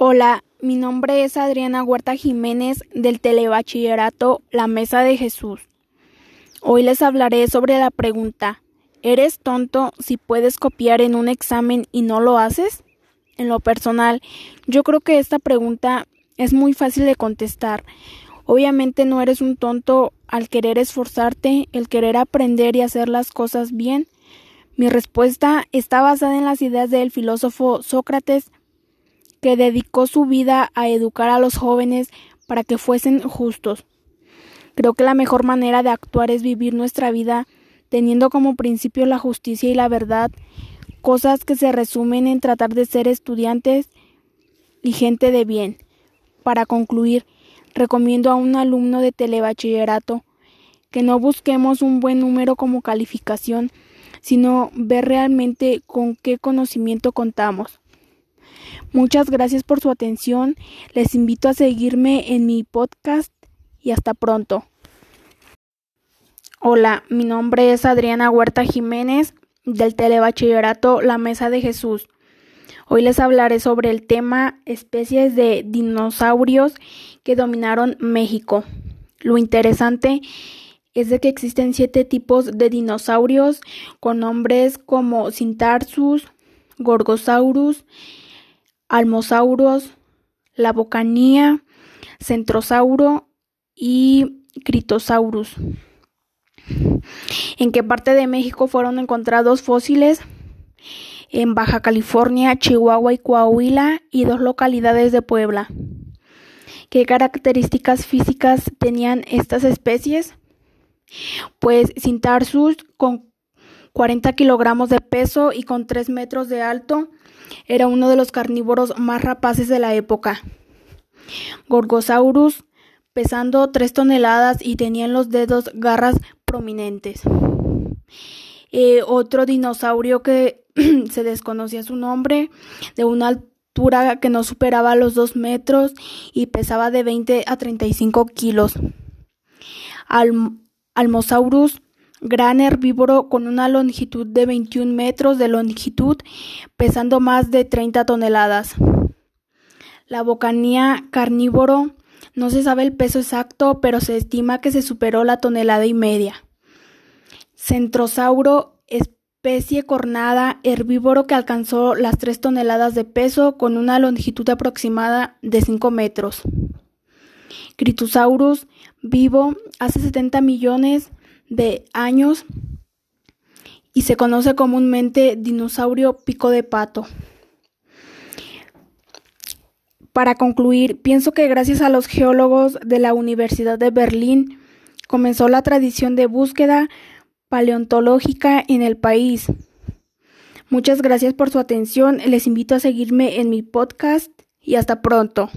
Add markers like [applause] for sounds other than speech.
Hola, mi nombre es Adriana Huerta Jiménez del Telebachillerato La Mesa de Jesús. Hoy les hablaré sobre la pregunta ¿Eres tonto si puedes copiar en un examen y no lo haces? En lo personal, yo creo que esta pregunta es muy fácil de contestar. Obviamente no eres un tonto al querer esforzarte, el querer aprender y hacer las cosas bien. Mi respuesta está basada en las ideas del filósofo Sócrates, que dedicó su vida a educar a los jóvenes para que fuesen justos. Creo que la mejor manera de actuar es vivir nuestra vida teniendo como principio la justicia y la verdad, cosas que se resumen en tratar de ser estudiantes y gente de bien. Para concluir, recomiendo a un alumno de telebachillerato que no busquemos un buen número como calificación, sino ver realmente con qué conocimiento contamos. Muchas gracias por su atención. Les invito a seguirme en mi podcast y hasta pronto. Hola, mi nombre es Adriana Huerta Jiménez del Telebachillerato La Mesa de Jesús. Hoy les hablaré sobre el tema especies de dinosaurios que dominaron México. Lo interesante es de que existen siete tipos de dinosaurios con nombres como Cintarsus, Gorgosaurus, Almosauros, la Bocanía, Centrosauro y Critosaurus. ¿En qué parte de México fueron encontrados fósiles? En Baja California, Chihuahua y Coahuila y dos localidades de Puebla. ¿Qué características físicas tenían estas especies? Pues Cintarsus con 40 kilogramos de peso y con 3 metros de alto era uno de los carnívoros más rapaces de la época. Gorgosaurus, pesando 3 toneladas y tenía en los dedos garras prominentes. Eh, otro dinosaurio que [clears throat] se desconocía su nombre, de una altura que no superaba los 2 metros y pesaba de 20 a 35 kilos. Almosaurus gran herbívoro con una longitud de 21 metros de longitud, pesando más de 30 toneladas. La bocanía carnívoro no se sabe el peso exacto, pero se estima que se superó la tonelada y media. Centrosauro, especie cornada herbívoro que alcanzó las 3 toneladas de peso con una longitud aproximada de 5 metros. Critosaurus, vivo hace 70 millones de años y se conoce comúnmente dinosaurio pico de pato. Para concluir, pienso que gracias a los geólogos de la Universidad de Berlín comenzó la tradición de búsqueda paleontológica en el país. Muchas gracias por su atención, les invito a seguirme en mi podcast y hasta pronto.